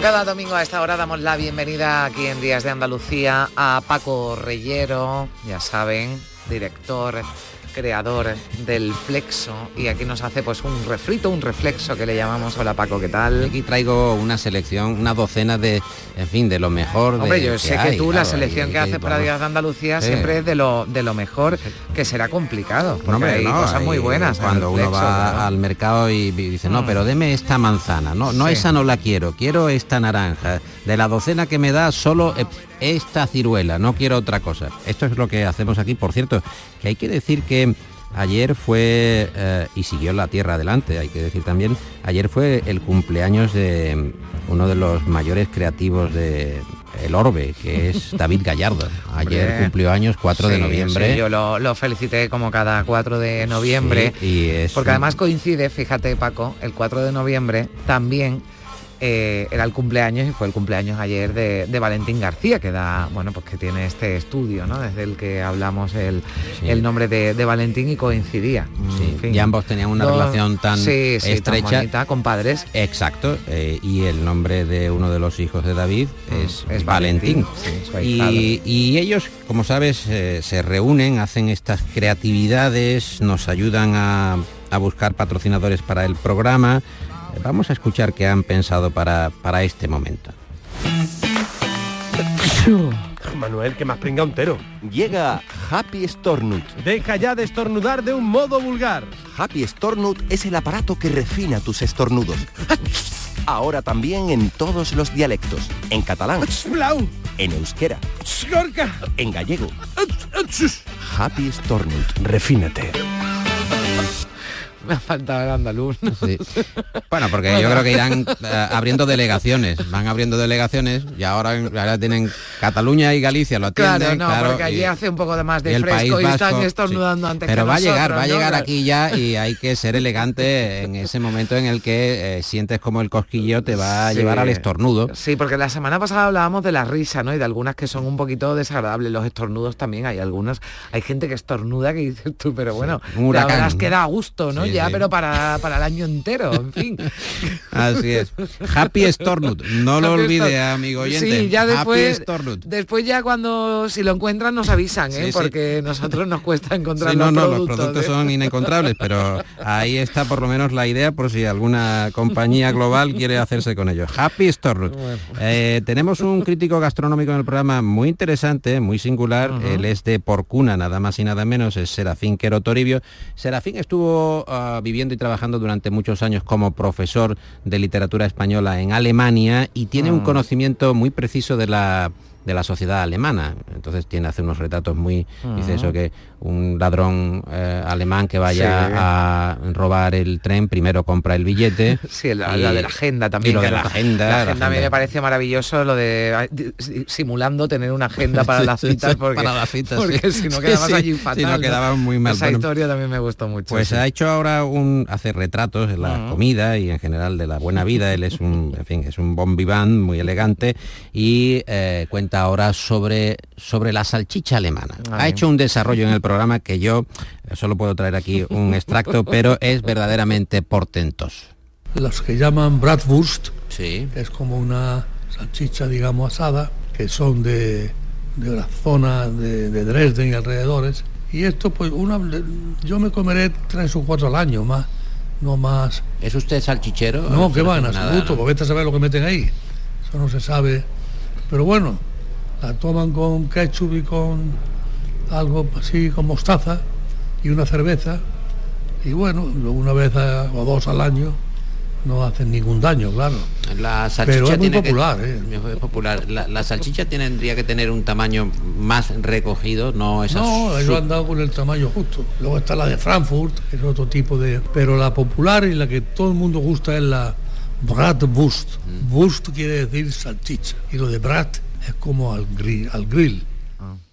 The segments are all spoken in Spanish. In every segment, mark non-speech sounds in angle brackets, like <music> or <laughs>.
Cada domingo a esta hora damos la bienvenida aquí en Días de Andalucía a Paco Reyero, ya saben, director creador del flexo y aquí nos hace pues un refrito, un reflexo que le llamamos. Hola Paco, ¿qué tal? Aquí traigo una selección, una docena de, en fin, de lo mejor. Hombre, de, yo que sé hay, que tú la selección que haces para. Días de Andalucía Sí. siempre es de lo, de lo mejor, que será complicado, porque hombre, hay no, cosas muy buenas. en Cuando uno va al mercado y dice, no, Mm. pero deme esta manzana, no, no Sí. esa no la quiero, quiero esta naranja. De la docena que me da solo eh, esta ciruela, no quiero otra cosa. Esto es lo que hacemos aquí, por cierto, que hay que decir que ayer fue, eh, y siguió la tierra adelante, hay que decir también, ayer fue el cumpleaños de uno de los mayores creativos de El Orbe, que es <laughs> David Gallardo. Ayer Hombre. cumplió años 4 de noviembre. sí, yo lo, lo felicité como cada 4 de noviembre. Sí, y es Porque además coincide, fíjate Paco, el 4 de noviembre también eh, era el cumpleaños y fue el cumpleaños ayer de, de Valentín García, que da, bueno, pues que tiene este estudio, ¿no? Desde el que hablamos el, Sí. el nombre de, de Valentín y coincidía. Sí, En fin. y ambos tenían una Dos- relación tan sí, sí, tan estrecha. bonita, compadres. Exacto, eh, y el nombre de uno de los hijos de David es, Mm, es Valentín. Valentín, sí, y ellos, como sabes, eh, se reúnen, hacen estas creatividades, nos ayudan a, a buscar patrocinadores para el programa. Vamos a escuchar qué han pensado para, para este momento. Manuel, que más pringa un tero. Llega Happy Stornut. Deja ya de estornudar de un modo vulgar. Happy Stornut es el aparato que refina tus estornudos. Ahora también en todos los dialectos. En catalán, en euskera, en gallego. Happy Stornut. Refínate. Me ha faltado el andaluz. Sí. Bueno, porque yo creo que irán eh, abriendo delegaciones, van abriendo delegaciones y ahora, ahora tienen Cataluña y Galicia, lo atienden. Claro, no, porque y- allí hace un poco de más y de País fresco y están estornudando sí. antes Pero que va a llegar, va a llegar aquí ya y hay que ser elegante en ese momento en el que eh, sientes como el cosquillo te va a Sí. llevar al estornudo. Sí, porque la semana pasada hablábamos de la risa, ¿no? Y de algunas que son un poquito desagradables. Los estornudos también hay algunos. Hay gente que estornuda que dices tú, pero bueno, un huracán, la verdad es que da gusto, ¿no? Sí, ya, sí. pero para, para el año entero, en fin. Así es. Happy Stornut, no lo Happy olvide, Storm. amigo oyente. Sí, ya Happy después, Stornut. después ya cuando si lo encuentran nos avisan, ¿eh? Sí, porque nosotros nos cuesta encontrar no, los no, productos. los productos ¿eh? son inencontrables, pero ahí está por lo menos la idea por si alguna compañía global quiere hacerse con ellos. Happy Stornut. Eh, tenemos un crítico gastronómico en el programa muy interesante, muy singular. Él es de Porcuna, nada más y nada menos, es Serafín Quero Toribio. Serafín estuvo viviendo y trabajando durante muchos años como profesor de literatura española en Alemania y tiene un conocimiento muy preciso de la de la sociedad alemana. Entonces tiene hace unos retratos muy dice eso que un ladrón eh, alemán que vaya Sí. a robar el tren primero compra el billete. <laughs> Sí, la, y- la de la agenda también. y lo de la agenda, La la agenda a mí me parece maravilloso lo de simulando tener una agenda para <laughs> Sí, las citas porque, para las citas, porque sí. si no quedabas allí fatal. muy mal. Esa Bueno, historia también me gustó mucho. Pues sí. ha hecho ahora un hace retratos de la comida y en general de la buena vida. Él es un, en fin, es un bon vivant muy elegante y eh, cuenta ahora sobre sobre la salchicha alemana. Ah, ha hecho un desarrollo en el programa que yo solo puedo traer aquí un <laughs> extracto, pero es verdaderamente portentoso. Los que llaman Bratwurst, Sí. que es como una salchicha, digamos, asada, que son de, de la zona de, de Dresden y alrededores. Y esto, pues, una, yo me comeré tres o cuatro al año, más, no más. ¿Es usted salchichero? No, que va, en Nada, absoluto, ¿no? porque vete a saber lo que meten ahí. Eso no se sabe. Pero bueno, la toman con ketchup y con algo así, con mostaza y una cerveza. Y bueno, una vez a- o dos al año no hacen ningún daño, claro. La salchicha Pero es muy tiene que- popular, ¿eh? es popular. La, la salchicha tendría que tener un tamaño más recogido, no esas No, ellos han dado con el tamaño justo. Luego está la de Frankfurt, que es otro tipo de... Pero la popular y la que todo el mundo gusta es la Bratwurst. Mm. Wurst quiere decir salchicha. Y lo de Brat es como al grill. Al grill.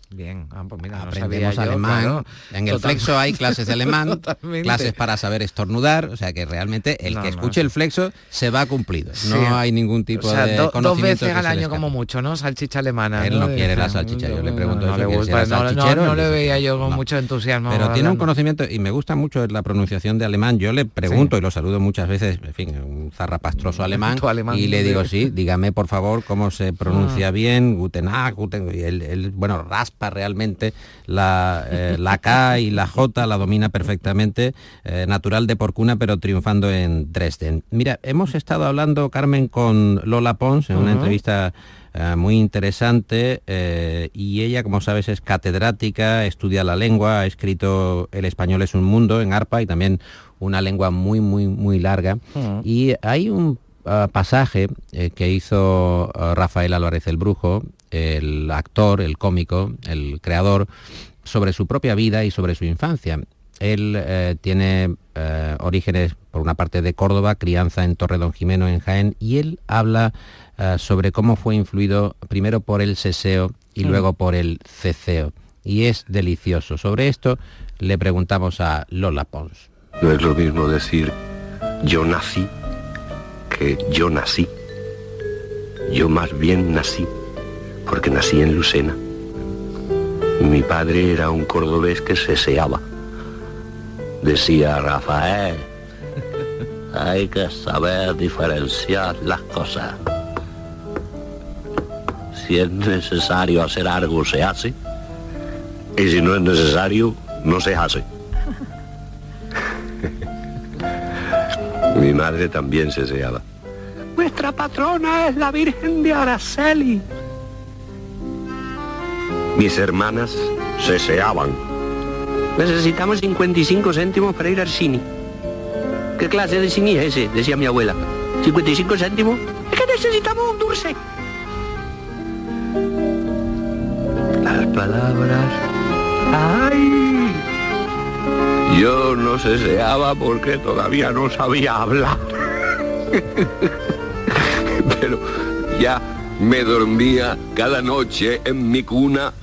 Bien, ah, pues mira, no Aprendemos yo, alemán. claro. En el flexo hay clases de alemán, <laughs> Totalmente. clases para saber estornudar, o sea que realmente el No, que no, escuche el flexo se va cumplido. Sí. No hay ningún tipo o sea, de do- dos conocimiento veces al año como mucho, ¿no? Salchicha alemana. Él no quiere la salchicha, yo le pregunto no, eso, le si no, le veía yo con mucho entusiasmo. Pero tiene un conocimiento y me gusta mucho la pronunciación de alemán. Yo le pregunto y lo saludo muchas veces, en fin, un zarrapastroso alemán, y le digo, sí, dígame por favor cómo se pronuncia bien, Guten Tag, Guten, y él, bueno, raspa realmente la, eh, la K y la J, la domina perfectamente, eh, natural de Porcuna, pero triunfando en Dresden. Mira, hemos estado hablando, Carmen, con Lola Pons en una entrevista eh, muy interesante eh, y ella, como sabes, es catedrática, estudia la lengua, ha escrito El español es un mundo en ARPA y también una lengua muy, muy, muy larga. Y hay un ah, pasaje eh, que hizo ah, Rafael Álvarez el Brujo, el actor, el cómico, el creador, sobre su propia vida y sobre su infancia. Él eh, tiene eh, orígenes, por una parte, de Córdoba, crianza en Torre Don Jimeno, en Jaén, y él habla eh, sobre cómo fue influido primero por el seseo y Mm. luego por el ceceo. Y es delicioso. Sobre esto le preguntamos a Lola Pons. No es lo mismo decir yo nací que yo nací. Yo más bien nací, porque nací en Lucena. Mi padre era un cordobés que seseaba. Decía Rafael, <laughs> hay que saber diferenciar las cosas. Si es necesario hacer algo, se hace. Y si no es necesario, no se hace. <laughs> Mi madre también seseaba. Nuestra patrona es la Virgen de Araceli. Mis hermanas seseaban. Necesitamos 55 céntimos para ir al cine. ¿Qué clase de cine es ese? Decía mi abuela. ¿55 céntimos? Es que necesitamos un dulce. Las palabras. ¡Ay! Yo no seseaba porque todavía no sabía hablar. <laughs> Pero ya me dormía cada noche en mi cuna,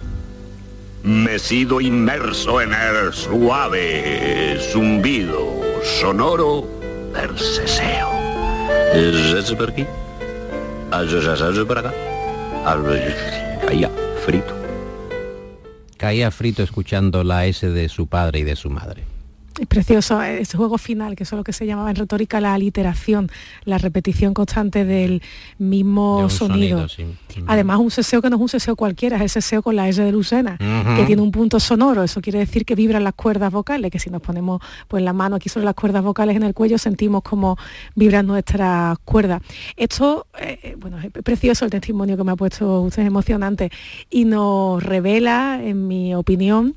mecido inmerso en el suave zumbido sonoro del seseo. Ese por aquí, ese por acá, allá, frito. Caía frito escuchando la S de su padre y de su madre. Es precioso ese juego final, que eso es lo que se llamaba en retórica la aliteración, la repetición constante del mismo De sonido. sonido, sí. Además, un seseo que no es un seseo cualquiera, es el seseo con la S de Lucena, que tiene un punto sonoro. Eso quiere decir que vibran las cuerdas vocales, que si nos ponemos pues la mano aquí sobre las cuerdas vocales en el cuello, sentimos como vibran nuestras cuerdas. Esto, eh, bueno, es precioso el testimonio que me ha puesto usted, es emocionante, y nos revela, en mi opinión,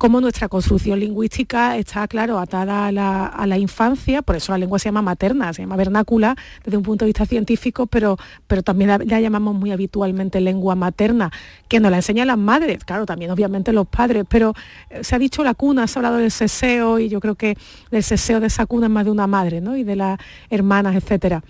cómo nuestra construcción lingüística está, claro, atada a la, infancia, por eso la lengua se llama materna, se llama vernácula desde un punto de vista científico, pero, también la, la llamamos muy habitualmente lengua materna, que nos la enseñan las madres, claro, también obviamente los padres, pero eh, se ha dicho la cuna, se ha hablado del seseo y yo creo que del seseo de esa cuna es más de una madre, ¿no? Y de las hermanas, etcétera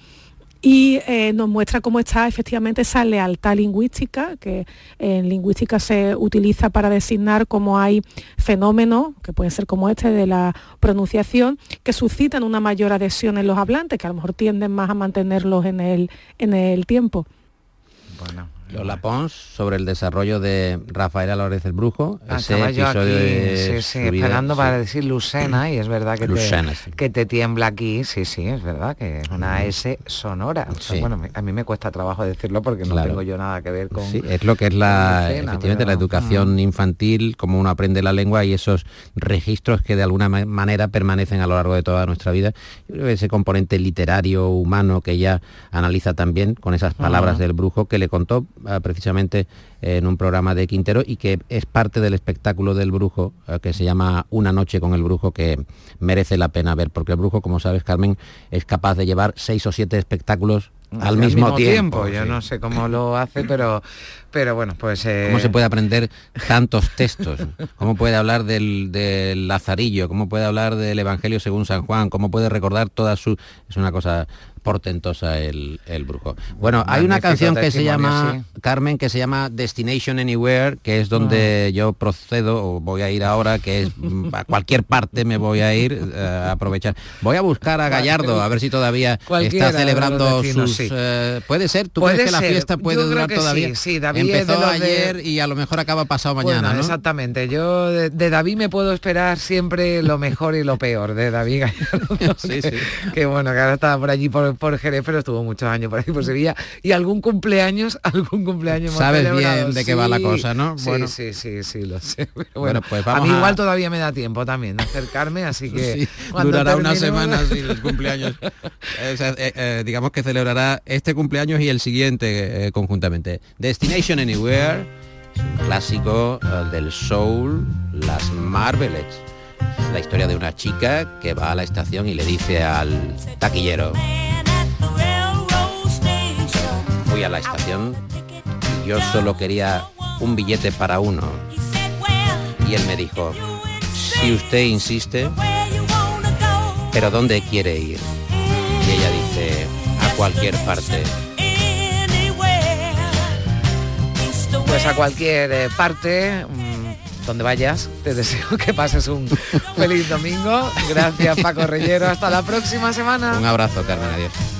y eh, nos muestra cómo está efectivamente esa lealtad lingüística, que en lingüística se utiliza para designar cómo hay fenómenos, que pueden ser como este de la pronunciación, que suscitan una mayor adhesión en los hablantes, que a lo mejor tienden más a mantenerlos en el, en el tiempo. Bueno, Lola Pons sobre el desarrollo de Rafael Álvarez el Brujo. ese Estaba yo aquí, episodio de sí, sí, su vida, esperando sí. para decir Lucena y es verdad que, Lucena, te, que te tiembla aquí, sí, sí, es verdad que es una S sonora. O sea, Sí. Bueno, a mí me cuesta trabajo decirlo porque no Claro. tengo yo nada que ver con... Sí, es lo que es la, Lucena, efectivamente la educación infantil, cómo uno aprende la lengua y esos registros que de alguna ma- manera permanecen a lo largo de toda nuestra vida. Yo creo que ese componente literario, humano, que ella analiza también con esas palabras del brujo que le contó ah, precisamente en un programa de Quintero y que es parte del espectáculo del brujo ah, que se llama Una noche con el brujo que merece la pena ver, porque el brujo, como sabes, Carmen, es capaz de llevar seis o siete espectáculos al mismo, tiempo. Yo sí. no sé cómo lo hace, pero, pero bueno, pues... eh, ¿Cómo se puede aprender tantos textos? ¿Cómo puede hablar del, del Lazarillo? ¿Cómo puede hablar del Evangelio según San Juan? ¿Cómo puede recordar todas sus... Es una cosa portentosa el, el brujo. Bueno, hay una canción que se llama, Carmen, que se llama Destination Anywhere, que es donde yo procedo, o voy a ir ahora, que es mm, a cualquier parte me voy a ir eh, a aprovechar. Voy a buscar a Gallardo, a ver si todavía está celebrando sus... sí. eh, ¿Puede ser? ¿Tú Puede crees que la ser. fiesta puede durar que todavía? sí, sí, David Empezó de- ayer y a lo mejor acaba pasado mañana, Bueno, ¿no? Exactamente. Yo de, de David me puedo esperar siempre lo mejor y lo peor de David Gallardo. <laughs> Sí, que, <laughs> que bueno, que ahora está por allí por, por Jerez, pero estuvo muchos años por ahí por Sevilla. Y algún cumpleaños, <laughs> algún cumpleaños Sabes bien de qué va la Sí, cosa, ¿no? Sí, Bueno. sí, sí, sí, lo sé. <laughs> Pero Bueno, Bueno, pues a vamos mí a- igual todavía me da tiempo también de acercarme, así <laughs> que Sí, durará una semana sin el cumpleaños. Eh, o sea, eh, eh, digamos que celebrará este cumpleaños y el siguiente eh, conjuntamente. Destination Anywhere, es un clásico del soul, las Marvelettes. La historia de una chica que va a la estación y le dice al taquillero, fui a la estación y yo solo quería un billete para uno. Y él me dijo, si usted insiste, pero ¿dónde quiere ir? Y ella dice, a cualquier parte. Pues a cualquier eh, parte mm, donde vayas, te deseo que pases un feliz domingo. Gracias Paco Reyero, hasta la próxima semana. Un abrazo, Carmen, adiós.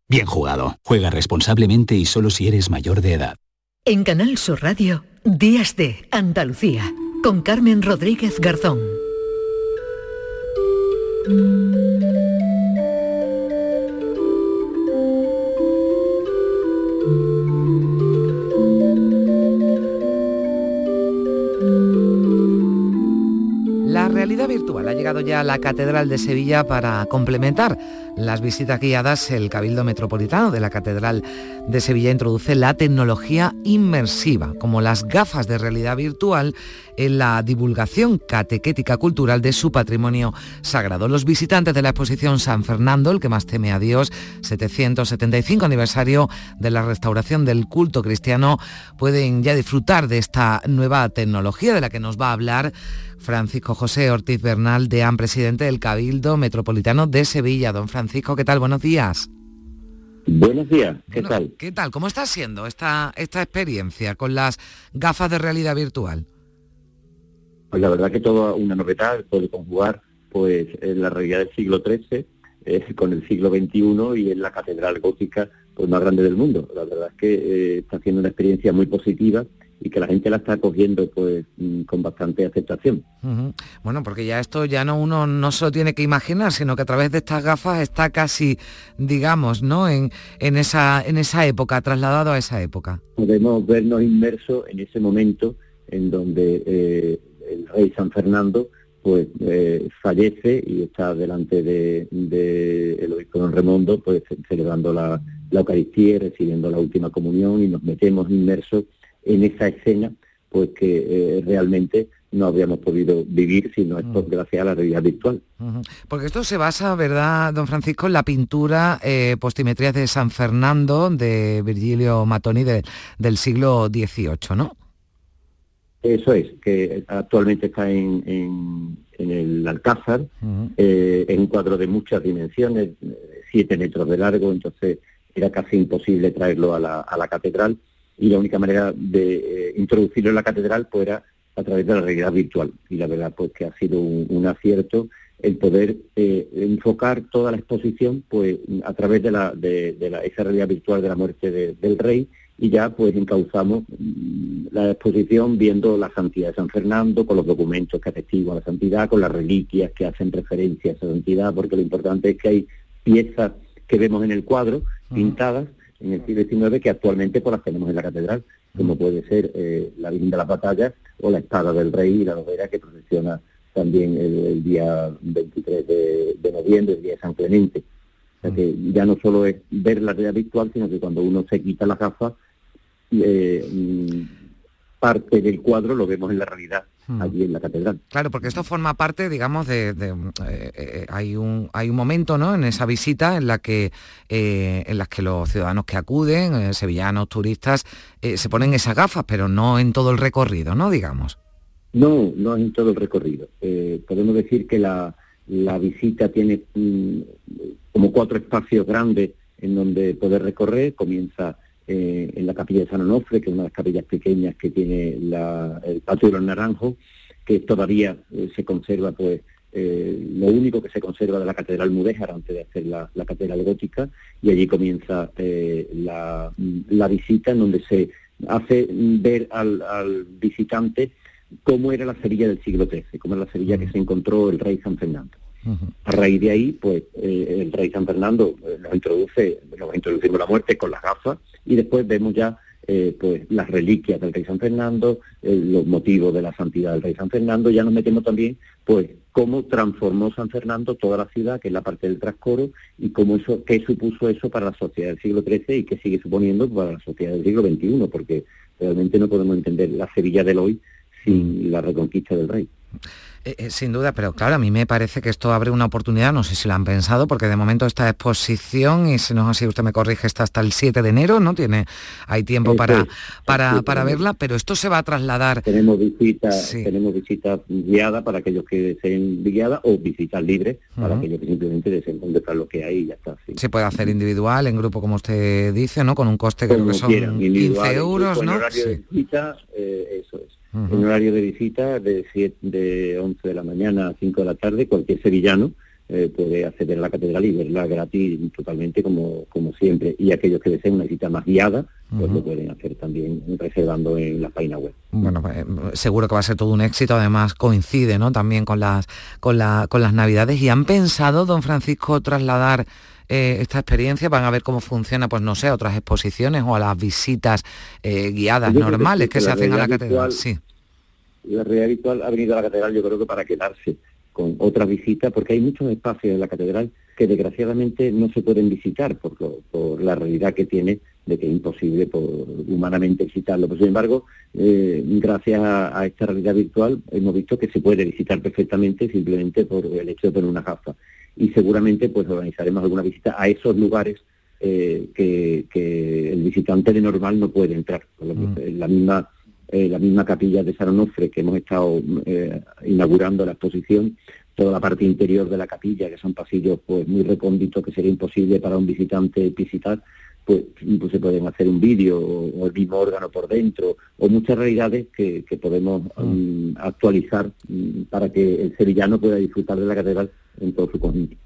bien jugado. Juega responsablemente y solo si eres mayor de edad. En Canal Sur Radio, Días de Andalucía, con Carmen Rodríguez Garzón. Virtual ha llegado ya a la Catedral de Sevilla para complementar las visitas guiadas. El Cabildo Metropolitano de la Catedral de Sevilla introduce la tecnología inmersiva, como las gafas de realidad virtual, en la divulgación catequética cultural de su patrimonio sagrado. Los visitantes de la exposición San Fernando, el que más teme a Dios, 775 aniversario de la restauración del culto cristiano, pueden ya disfrutar de esta nueva tecnología de la que nos va a hablar Francisco José Ortiz Bernal, deán presidente del Cabildo Metropolitano de Sevilla. Don Francisco, ¿qué tal? Buenos días. Buenos días, ¿qué Bueno, tal? ¿Qué tal? ¿Cómo está siendo esta, esta experiencia con las gafas de realidad virtual? Pues la verdad que toda una novedad puede conjugar pues en la realidad del siglo XIII eh, con el siglo XXI y en la catedral gótica pues más grande del mundo. La verdad es que eh, está haciendo una experiencia muy positiva y que la gente la está cogiendo pues mm, con bastante aceptación. Bueno, porque ya esto ya no uno no se lo tiene que imaginar, sino que a través de estas gafas está casi, digamos, ¿no? En, en esa en esa época, trasladado a esa época. Podemos vernos inmersos en ese momento en donde eh, el rey San Fernando pues eh, fallece y está delante de, de el obispo don Remondo pues celebrando la, la Eucaristía y recibiendo la última comunión y nos metemos inmersos en esa escena pues que eh, realmente no habríamos podido vivir si no es por gracias a la realidad virtual. Porque esto se basa, ¿verdad, don Francisco, en la pintura eh, Postimetrías de San Fernando de Virgilio Matoni de- del siglo XVIII, ¿no? Eso es, que actualmente está en, en- en el Alcázar, eh, es un cuadro de muchas dimensiones, eh, siete metros de largo, entonces era casi imposible traerlo a la, a la catedral y la única manera de eh, introducirlo en la catedral pues era a través de la realidad virtual. Y la verdad pues que ha sido un, un acierto el poder eh, enfocar toda la exposición pues a través de la de, de la- esa realidad virtual de la muerte de- del rey y ya pues encauzamos mm, la exposición viendo la santidad de San Fernando con los documentos que atestiguan la santidad con las reliquias que hacen referencia a esa santidad porque lo importante es que hay piezas que vemos en el cuadro pintadas en el siglo XIX que actualmente pues las tenemos en la catedral como puede ser eh, la Virgen de las Batallas o la espada del rey y la novena que procesiona también el, el día 23 de, de noviembre, el día de San Clemente. O sea que ya no solo es ver la realidad virtual, sino que cuando uno se quita las gafas, eh, mm, parte del cuadro lo vemos en la realidad allí en la catedral. Claro, porque esto forma parte, digamos, de, de, eh, eh, hay un hay un momento, ¿no? En esa visita en la que eh, en las que los ciudadanos que acuden, eh, sevillanos, turistas, se ponen esas gafas, pero no en todo el recorrido, ¿no? Digamos. No, no en todo el recorrido. Podemos decir que la, la visita tiene mm, como cuatro espacios grandes en donde poder recorrer. Comienza eh, en la capilla de San Onofre, que es una de las capillas pequeñas que tiene la- el patio de los naranjos, que todavía eh, se conserva, pues, eh, lo único que se conserva de la Catedral Mudéjar antes de hacer la, la Catedral Gótica, y allí comienza la, la visita en donde se hace ver al, al visitante cómo era la Sevilla del siglo XIII, cómo era la Sevilla que se encontró el rey San Fernando. A raíz de ahí, pues eh, el rey San Fernando eh, nos introduce, nos introducimos la muerte con las gafas y después vemos ya eh, pues las reliquias del rey San Fernando, eh, los motivos de la santidad del rey San Fernando, ya nos metemos también pues cómo transformó San Fernando toda la ciudad, que es la parte del trascoro, y cómo eso, qué supuso eso para la sociedad del siglo XIII y qué sigue suponiendo para la sociedad del siglo XXI, porque realmente no podemos entender la Sevilla del hoy sin la reconquista del rey. Eh, eh, sin duda, pero claro, a mí me parece que esto abre una oportunidad, no sé si lo han pensado, porque de momento esta exposición, y si no es así, usted me corrige, está hasta el 7 de enero, ¿no? Tiene, hay tiempo para, es, para, sí, para verla, pero esto se va a trasladar. Tenemos visitas, tenemos visitas guiadas para aquellos que deseen guiadas o visitas libres para Ujú. aquellos que simplemente deseen contemplar lo que hay y ya está. sí. Se puede hacer individual, en grupo, como usted dice, ¿no? Con un coste creo Como que son quieran, 15 individual, euros, ¿no? En horario de visita, eh, eso es. En horario de visita de, siete, de 11 de la mañana a 5 de la tarde, cualquier sevillano eh, puede acceder a la catedral y verla gratis totalmente como, como siempre. Y aquellos que deseen una visita más guiada, pues lo pueden hacer también reservando en la página web. Bueno, pues, eh, seguro que va a ser todo un éxito, además coincide, ¿no? También con las, con la, con las navidades. ¿Y han pensado, don Francisco, trasladar eh, esta experiencia? ¿Van a ver cómo funciona, pues no sé, a otras exposiciones o a las visitas eh, guiadas Yo normales que que se hacen a la catedral? virtual- Sí. La realidad virtual ha venido a la catedral yo creo que para quedarse con otras visitas, porque hay muchos espacios en la catedral que desgraciadamente no se pueden visitar por, lo- por la realidad que tiene de que es imposible por, humanamente visitarlo. Pero sin embargo, eh, gracias a, a esta realidad virtual hemos visto que se puede visitar perfectamente simplemente por el hecho de poner una gafa. Y seguramente pues organizaremos alguna visita a esos lugares eh, que, que el visitante de normal no puede entrar. Por lo que en la misma eh, la misma capilla de San Onofre que hemos estado eh, inaugurando la exposición, toda la parte interior de la capilla, que son pasillos pues muy recónditos que sería imposible para un visitante visitar, pues, pues se pueden hacer un vídeo o, o el mismo órgano por dentro o muchas realidades que, que podemos mm, actualizar mm, para que el sevillano pueda disfrutar de la catedral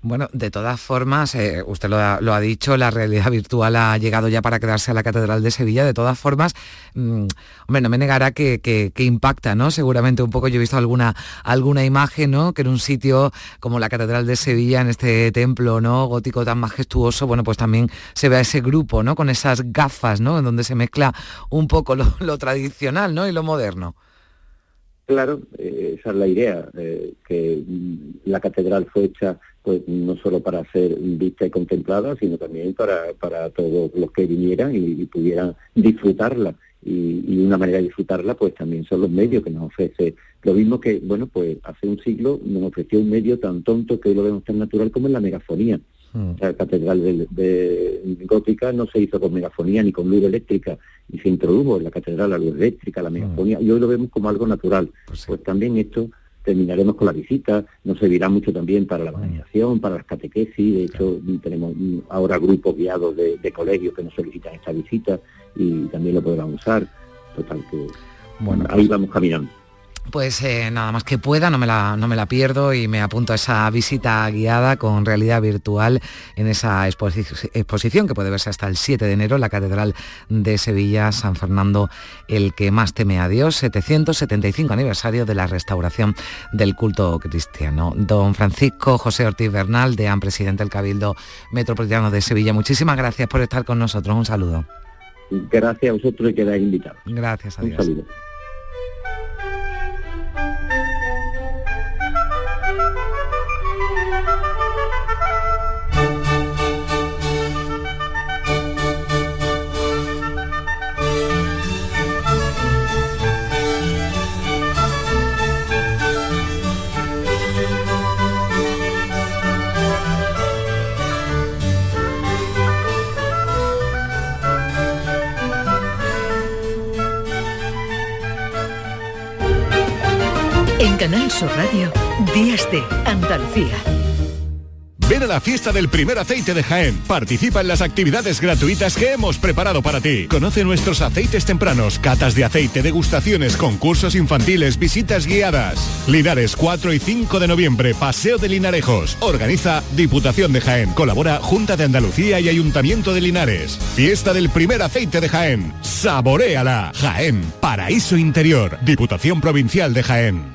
Bueno, de todas formas, eh, usted lo ha, dicho, la realidad virtual ha llegado ya para quedarse a la Catedral de Sevilla. De todas formas, mm, hombre, no me negará que, que- que impacta, ¿no? Seguramente un poco, yo he visto alguna, alguna imagen, ¿no? Que en un sitio como la Catedral de Sevilla, en este templo, ¿no? Gótico tan majestuoso, bueno, pues también se ve a ese grupo, ¿no? Con esas gafas, ¿no? En donde se mezcla un poco lo, lo tradicional, ¿no? Y lo moderno. Claro, eh, esa es la idea, eh, que la catedral fue hecha pues no solo para ser vista y contemplada, sino también para, para todos los que vinieran y, y pudieran disfrutarla. Y, y una manera de disfrutarla pues también son los medios que nos ofrece. Lo mismo que, bueno, pues hace un siglo nos ofreció un medio tan tonto que hoy lo vemos tan natural como es la megafonía. La catedral de, de gótica no se hizo con megafonía ni con luz eléctrica y se introdujo en la catedral la luz eléctrica, la megafonía, y hoy lo vemos como algo natural. Pues, también esto terminaremos con la visita, nos servirá mucho también para la evangelización, para las catequesis, de hecho tenemos mm, ahora grupos guiados de, de colegios que nos solicitan esta visita y también lo podrán usar. Total que Bueno, ahí vamos caminando. Pues eh, nada más que pueda, no me, la, no me la pierdo y me apunto a esa visita guiada con realidad virtual en esa exposi- exposición que puede verse hasta el 7 de enero en la Catedral de Sevilla, San Fernando, el que más teme a Dios, 775 aniversario de la restauración del culto cristiano. Don Francisco José Ortiz Bernal, deán presidente del Cabildo Metropolitano de Sevilla, muchísimas gracias por estar con nosotros. Un saludo. Gracias a vosotros y quedáis invitados. Gracias, Un adiós. saludo. Canal Sur Radio, Días de Andalucía. Ven a la fiesta del primer aceite de Jaén. Participa en las actividades gratuitas que hemos preparado para ti. Conoce nuestros aceites tempranos, catas de aceite, degustaciones, concursos infantiles, visitas guiadas. Linares 4 y 5 de noviembre, Paseo de Linarejos. Organiza Diputación de Jaén. Colabora Junta de Andalucía y Ayuntamiento de Linares. Fiesta del primer aceite de Jaén. Saboréala. Jaén, paraíso interior. Diputación Provincial de Jaén.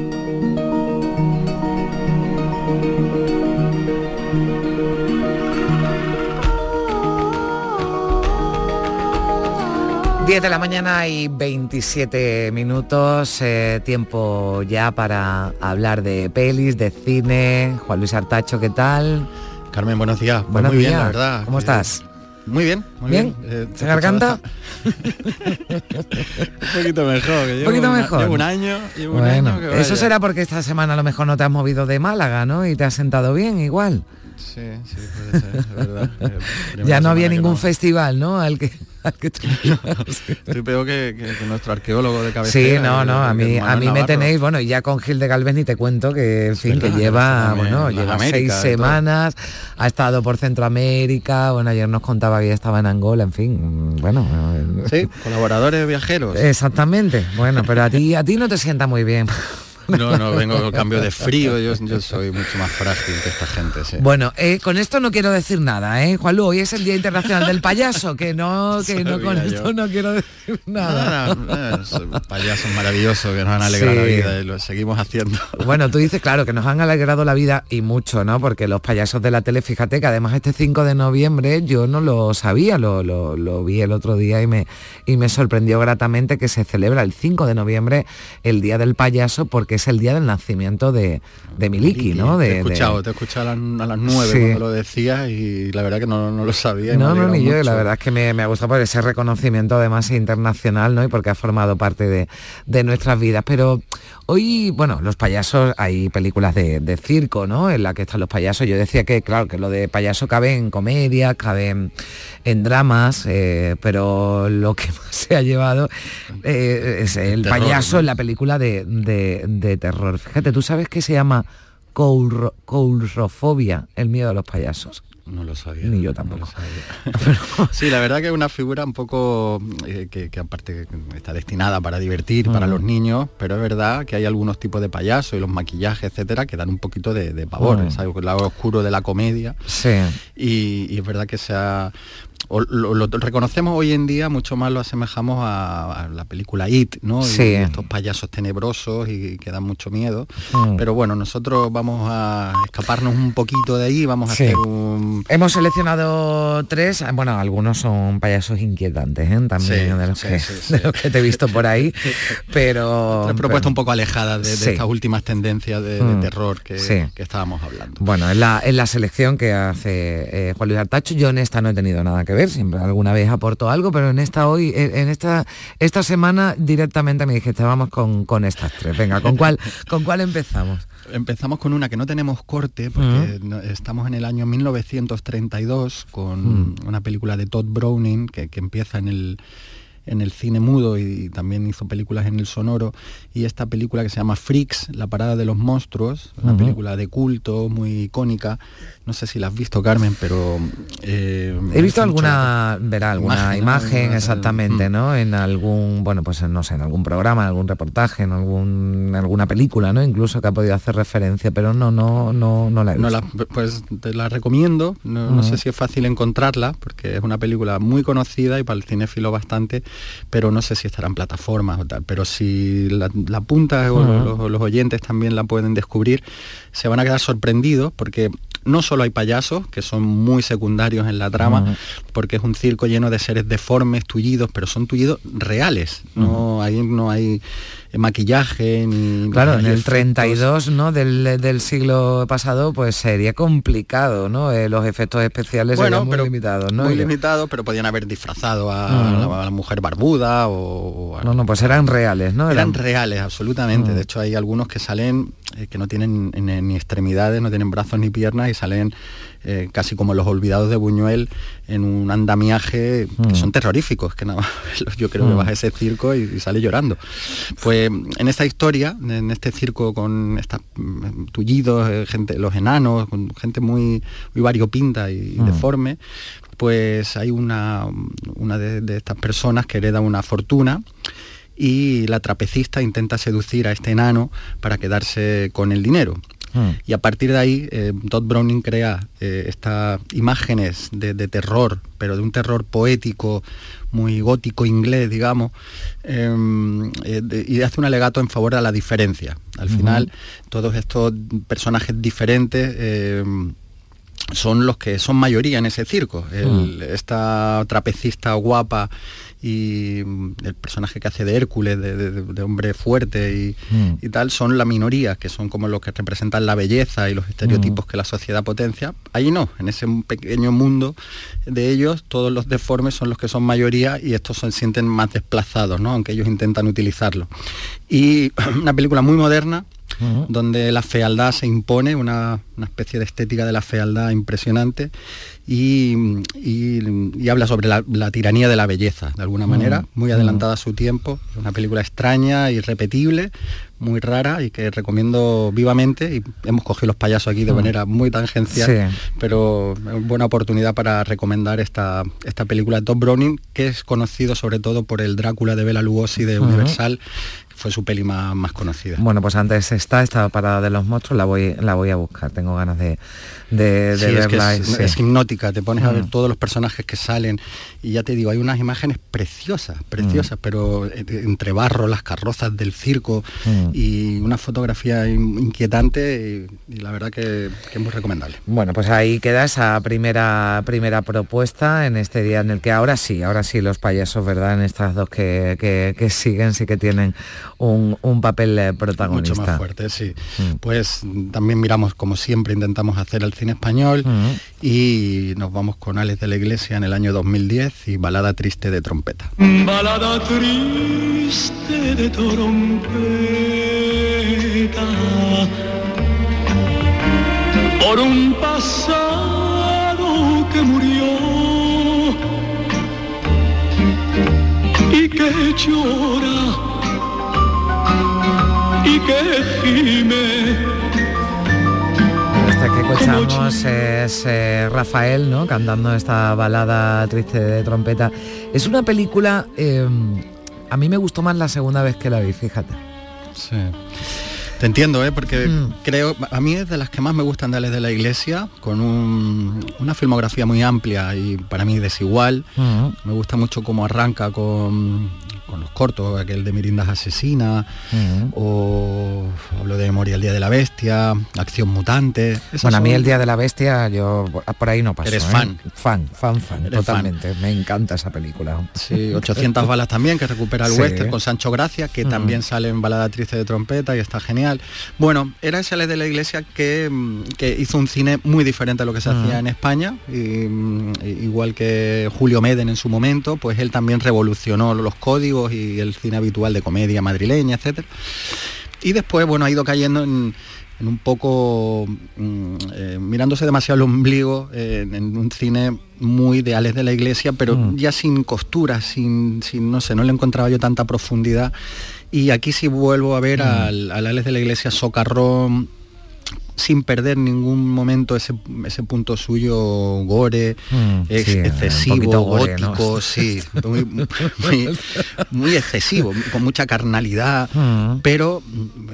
Diez de la mañana y 27 minutos, eh, tiempo ya para hablar de pelis, de cine. Juan Luis Artacho, ¿qué tal? Carmen, buenos días. Pues Buenos muy bien, días. la verdad. ¿Cómo Eh, estás? Muy bien, muy ¿Bien? bien. Eh, ¿Se garganta? <laughs> un poquito mejor. que Un llevo poquito una- mejor. Llevo un año, llevo un Bueno, año que eso será porque esta semana a lo mejor no te has movido de Málaga, ¿no? Y te has sentado bien igual. Sí, sí, puede ser, es verdad. <laughs> Eh, Ya no había ningún festival, ¿no? Al que... <laughs> <laughs> <laughs> Estoy peor que, que- que nuestro arqueólogo de Sí, cabecera. no, que- no, a que mí, a mí me tenéis, bueno, y ya con Gil de Galvez ni te cuento que, en fin, que que lleva, también bueno, lleva seis semanas, ha estado por Centroamérica, bueno, ayer nos contaba que ya estaba en Angola, en fin, bueno. eh, Sí, colaboradores viajeros. Exactamente, bueno, pero a ti, a ti no te sienta muy bien. No, no, vengo con cambio de frío, yo, yo soy mucho más frágil que esta gente, sí. Bueno, eh, con esto no quiero decir nada, ¿eh? Juanlu, hoy es el Día Internacional del Payaso, que no, que no con yo. esto no quiero decir nada. Payasos maravillosos que nos han alegrado la vida y lo seguimos haciendo. <laughs> Bueno, tú dices, claro, que nos han alegrado la vida y mucho, ¿no? Porque los payasos de la tele, fíjate que además este 5 de noviembre yo no lo sabía, lo, lo- lo vi el otro día y me, y me sorprendió gratamente que se celebra el 5 de noviembre el Día del Payaso porque es el día del nacimiento de, de Miliki, ¿no? te De, he de- escuchado, te he escuchado a las, a las nueve Sí. cuando lo decías y la verdad que no, no lo sabía. No, no, ni yo, y mucho. la verdad es que me, me ha gustado por ese reconocimiento además internacional, ¿no? Y porque ha formado parte de, de nuestras vidas. Pero hoy, bueno, los payasos, hay películas de, de circo, ¿no? En la que están los payasos. Yo decía que, claro, que lo de payaso cabe en comedias, cabe en, en dramas, eh, pero lo que <laughs> más se ha llevado eh, es el, terror, payaso ¿no? en la película de, de- de terror. Fíjate, ¿tú sabes que se llama coulro- coulrofobia, el miedo a los payasos? No lo sabía. Ni yo tampoco. <laughs> <laughs> Sí, la verdad que es una figura un poco eh, que, que aparte está destinada para divertir, para los niños, pero es verdad que hay algunos tipos de payasos y los maquillajes, etcétera, que dan un poquito de, de pavor, es algo el lado oscuro de la comedia. Sí. Y, y es verdad que se ha o lo, lo reconocemos hoy en día, mucho más lo asemejamos a, a la película It, ¿no? Y Sí. estos payasos tenebrosos y que dan mucho miedo. Mm. Pero bueno, nosotros vamos a escaparnos un poquito de ahí, vamos a hacer un, Hemos seleccionado tres, bueno, algunos son payasos inquietantes, ¿eh? también Sí, de, los sí, que, sí, de los que te he visto por ahí, <laughs> pero... Una propuesta un poco alejada de, estas últimas tendencias de, de Mm, terror que, estábamos hablando. Bueno, es la, es la selección que hace eh, Juan Luis Artacho. Yo en esta no he tenido nada que ver, siempre alguna vez aporto algo, pero en esta hoy, en esta, esta semana directamente me dijiste, vamos con, con estas tres. Venga, ¿con cuál, <laughs> ¿con cuál empezamos? Empezamos con una que no tenemos corte porque no- estamos en el año 1932 con una película de Todd Browning que, que empieza en el en el cine mudo y, también hizo películas en el sonoro y esta película que se llama Freaks, la parada de los monstruos, una película de culto muy icónica, no sé si la has visto Carmen, pero eh, He visto alguna, verá, alguna Imagen, imagen, ¿no? Alguna- exactamente, ¿no? En algún, bueno, pues no sé, en algún programa, en algún reportaje, en algún, en alguna película, ¿no? Incluso que ha podido hacer referencia, pero no, no, no, no la he No visto. la- pues te la recomiendo, no, no sé si es fácil encontrarla, porque es una película muy conocida y para el cinéfilo bastante, pero no sé si estará en plataformas o tal. Pero si la, la apuntas o los, los oyentes también la pueden descubrir, se van a quedar sorprendidos porque no solo hay payasos, que son muy secundarios en la trama, porque es un circo lleno de seres deformes, tullidos, pero son tullidos reales. No, ahí no hay maquillaje ni... Claro, en el efectos. 32, ¿no? Del, del siglo pasado, pues sería complicado, ¿no? Eh, los efectos especiales serían muy limitados, ¿no? Muy limitados, pero podían haber disfrazado a, la, a la mujer barbuda o... a- No, no, pues eran reales, ¿no? Eran reales, absolutamente. De hecho, hay algunos que salen eh, que no tienen ni, ni extremidades, no tienen brazos ni piernas y salen eh, casi como los olvidados de Buñuel en un andamiaje Mm. que son terroríficos, que nada más <laughs> yo creo que vas a ese circo y, y sale llorando. Pues en esta historia, en este circo con estos tullidos, eh, gente, los enanos, con gente muy, muy variopinta y Mm. deforme, pues hay una, una de, de estas personas que hereda una fortuna y la trapecista intenta seducir a este enano para quedarse con el dinero. Mm. Y a partir de ahí, eh, Todd Browning crea eh, estas imágenes de, de terror, pero de un terror poético, muy gótico inglés, digamos, eh, eh, de- y hace un alegato en favor de la diferencia. Al final, todos estos personajes diferentes eh, son los que son mayoría en ese circo. El- Esta trapecista guapa y mm, el personaje que hace de Hércules, de, de- de hombre fuerte y, Mm. y tal, son la minoría, que son como los que representan la belleza y los estereotipos que la sociedad potencia. Ahí no, en ese pequeño mundo de ellos, todos los deformes son los que son mayoría y estos se sienten más desplazados, ¿no? aunque ellos intentan utilizarlo. Y <clears throat> una película muy moderna, donde la fealdad se impone, una, una especie de estética de la fealdad impresionante y, y- y habla sobre la, la tiranía de la belleza, de alguna Mm. manera, muy Mm. adelantada a su tiempo, una película extraña, irrepetible, muy rara y que recomiendo vivamente y hemos cogido los payasos aquí de Mm. manera muy tangencial, Sí. pero es buena oportunidad para recomendar esta, esta película de Tom Browning, que es conocido sobre todo por el Drácula de Bela Lugosi de. Universal, fue su peli más, más conocida. Bueno, pues antes está esta parada de los monstruos, la voy, la voy a buscar. Tengo ganas de, de, de Sí, es, que verla. es, sí. es hipnótica, te pones a ver Mm. todos los personajes que salen y ya te digo, hay unas imágenes preciosas, preciosas, Mm. pero eh, entre barro, las carrozas del circo Mm. y una fotografía in- inquietante y, y la verdad que, que es muy recomendable. Bueno, pues ahí queda esa primera primera propuesta en este día en el que ahora sí, ahora sí los payasos, ¿verdad? En estas dos que, que- que siguen sí que tienen un, un papel eh, protagonista. Mucho más fuerte, sí. Mm. Pues también miramos, como siempre, intentamos hacer el cine español Mm. y nos vamos con Alex de la Iglesia en el año 2010 y Balada Triste de Trompeta. Balada triste de trompeta por un pasado que murió y que llora y que gime. Que escuchamos es eh, Rafael, ¿no? Cantando esta balada triste de trompeta. Es una película. eh, a mí me gustó más la segunda vez que la vi, fíjate. Sí. Te entiendo, ¿eh? porque Mm. creo, a mí es de las que más me gustan de Alex de la Iglesia, con un- una filmografía muy amplia y para mí desigual. Mm. Me gusta mucho cómo arranca con, con los cortos, aquel de Mirindas Asesina, Mm. o hablo de Memoria el Día de la Bestia, Acción Mutante. Esas Bueno, a mí el Día de la Bestia, yo por ahí no paso. Eres ¿eh? fan. Fan, fan, fan, Eres totalmente. Me encanta esa película. Sí, 800 <laughs> balas también, que recupera el Sí. western con Sancho Gracia, que Mm. también sale en Balada Triste de Trompeta y está genial. Bueno, era ese de la Iglesia que, mm, que hizo un cine muy diferente a lo que se hacía en España, y, igual que Julio Meden en su momento, pues él también revolucionó los códigos y el cine habitual de comedia madrileña, etcétera. Y después, bueno, ha ido cayendo en, en un poco, mm, eh, mirándose demasiado el ombligo, eh, en un cine muy ideales de la iglesia, pero Mm. ya sin costura, sin, sin, no sé, no le encontraba yo tanta profundidad. Y aquí sí vuelvo a ver Mm. al, al Alex de la iglesia socarrón, sin perder ningún momento ese, ese punto suyo gore, Mm, ex- sí, un excesivo, gótico, sí, muy, <laughs> muy- muy excesivo, con mucha carnalidad, Mm. pero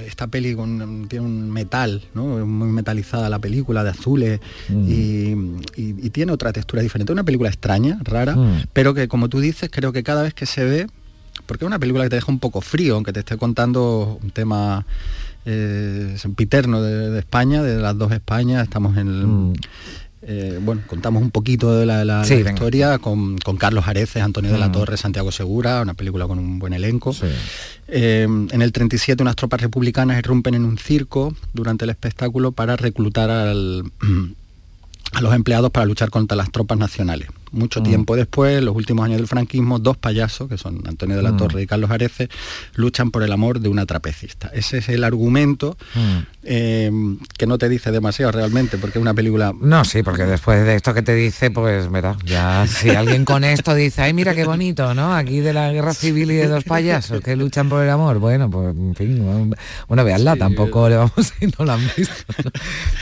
esta peli con- tiene un metal, ¿no? muy metalizada la película, de azules, Mm. y, y- y tiene otra textura diferente. Una película extraña, rara, pero que como tú dices, creo que cada vez que se ve, porque es una película que te deja un poco frío, aunque te esté contando un tema eh, sempiterno de, de España, de las dos Españas, estamos en el- Mm. eh, bueno, contamos un poquito de la, la- Sí, la venga. historia con, con Carlos Areces, Antonio de la Mm. Torre, Santiago Segura, una película con un buen elenco. Eh, en el 37 unas tropas republicanas irrumpen en un circo durante el espectáculo para reclutar al- <clears throat> a los empleados para luchar contra las tropas nacionales. Mucho Mm. tiempo después, en los últimos años del franquismo, dos payasos, que son Antonio de la Mm. Torre y Carlos Areces, luchan por el amor de una trapecista. Ese es el argumento Mm. eh, que no te dice demasiado realmente, porque es una película No, sí, porque después de esto que te dice, pues mira, ya si alguien con esto dice, ay, mira qué bonito, ¿no? Aquí de la guerra civil y de dos payasos que luchan por el amor. Bueno, pues en fin, bueno, veanla, tampoco le vamos si no la han visto. ¿no?